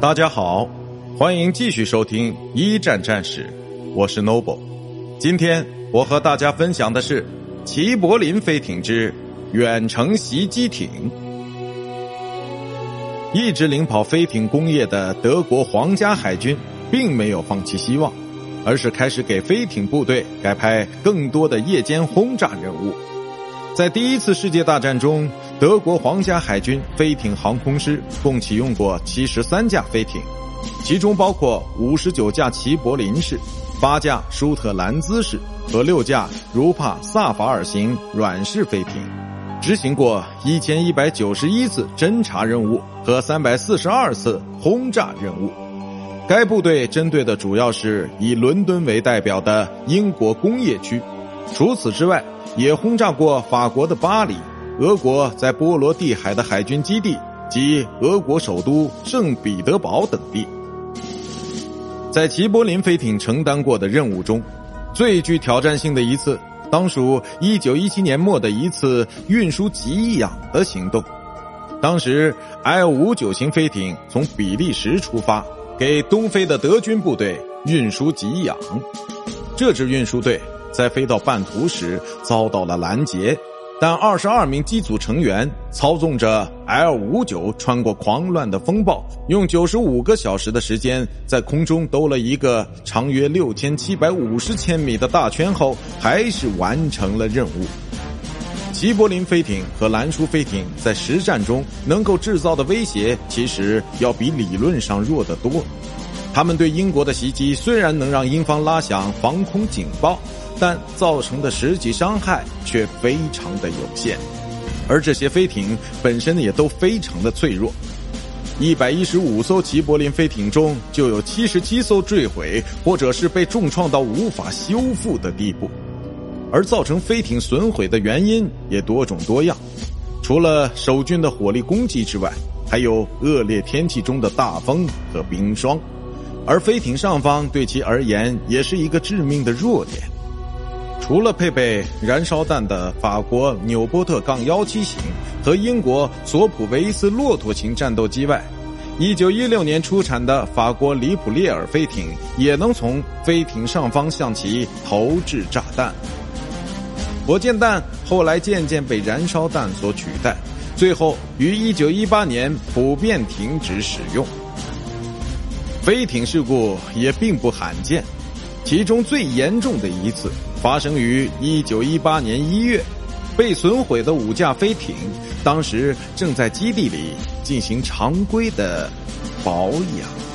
大家好，欢迎继续收听一战战史，我是 Noble。今天我和大家分享的是齐柏林飞艇之远程袭击艇。一直领跑飞艇工业的德国皇家海军，并没有放弃希望，而是开始给飞艇部队改派更多的夜间轰炸任务。在第一次世界大战中，德国皇家海军飞艇航空师共启用过七十三架飞艇，其中包括五十九架齐柏林式、八架舒特兰兹式和六架如帕萨法尔型软式飞艇，执行过一千一百九十一次侦察任务和三百四十二次轰炸任务。该部队针对的主要是以伦敦为代表的英国工业区。除此之外，也轰炸过法国的巴黎、俄国在波罗的海的海军基地及俄国首都圣彼得堡等地。在齐柏林飞艇承担过的任务中，最具挑战性的一次，当属1917年末的一次运输给养的行动。当时，L59 型飞艇从比利时出发，给东非的德军部队运输给养。这支运输队。在飞到半途时遭到了拦截，但二十二名机组成员操纵着 L 五九穿过狂乱的风暴，用九十五个小时的时间在空中兜了一个长约六千七百五十千米的大圈后，还是完成了任务。齐柏林飞艇和蓝叔飞艇在实战中能够制造的威胁，其实要比理论上弱得多。他们对英国的袭击虽然能让英方拉响防空警报。但造成的实际伤害却非常的有限，而这些飞艇本身也都非常的脆弱。一百一十五艘齐柏林飞艇中，就有七十七艘坠毁，或者是被重创到无法修复的地步。而造成飞艇损毁的原因也多种多样，除了守军的火力攻击之外，还有恶劣天气中的大风和冰霜，而飞艇上方对其而言也是一个致命的弱点。除了配备燃烧弹的法国纽波特杠幺七型和英国索普维斯骆驼型战斗机外，一九一六年出产的法国里普列尔飞艇也能从飞艇上方向其投掷炸弹。火箭弹后来渐渐被燃烧弹所取代，最后于一九一八年普遍停止使用。飞艇事故也并不罕见，其中最严重的一次。发生于一九一八年一月，被损毁的五架飞艇，当时正在基地里进行常规的保养。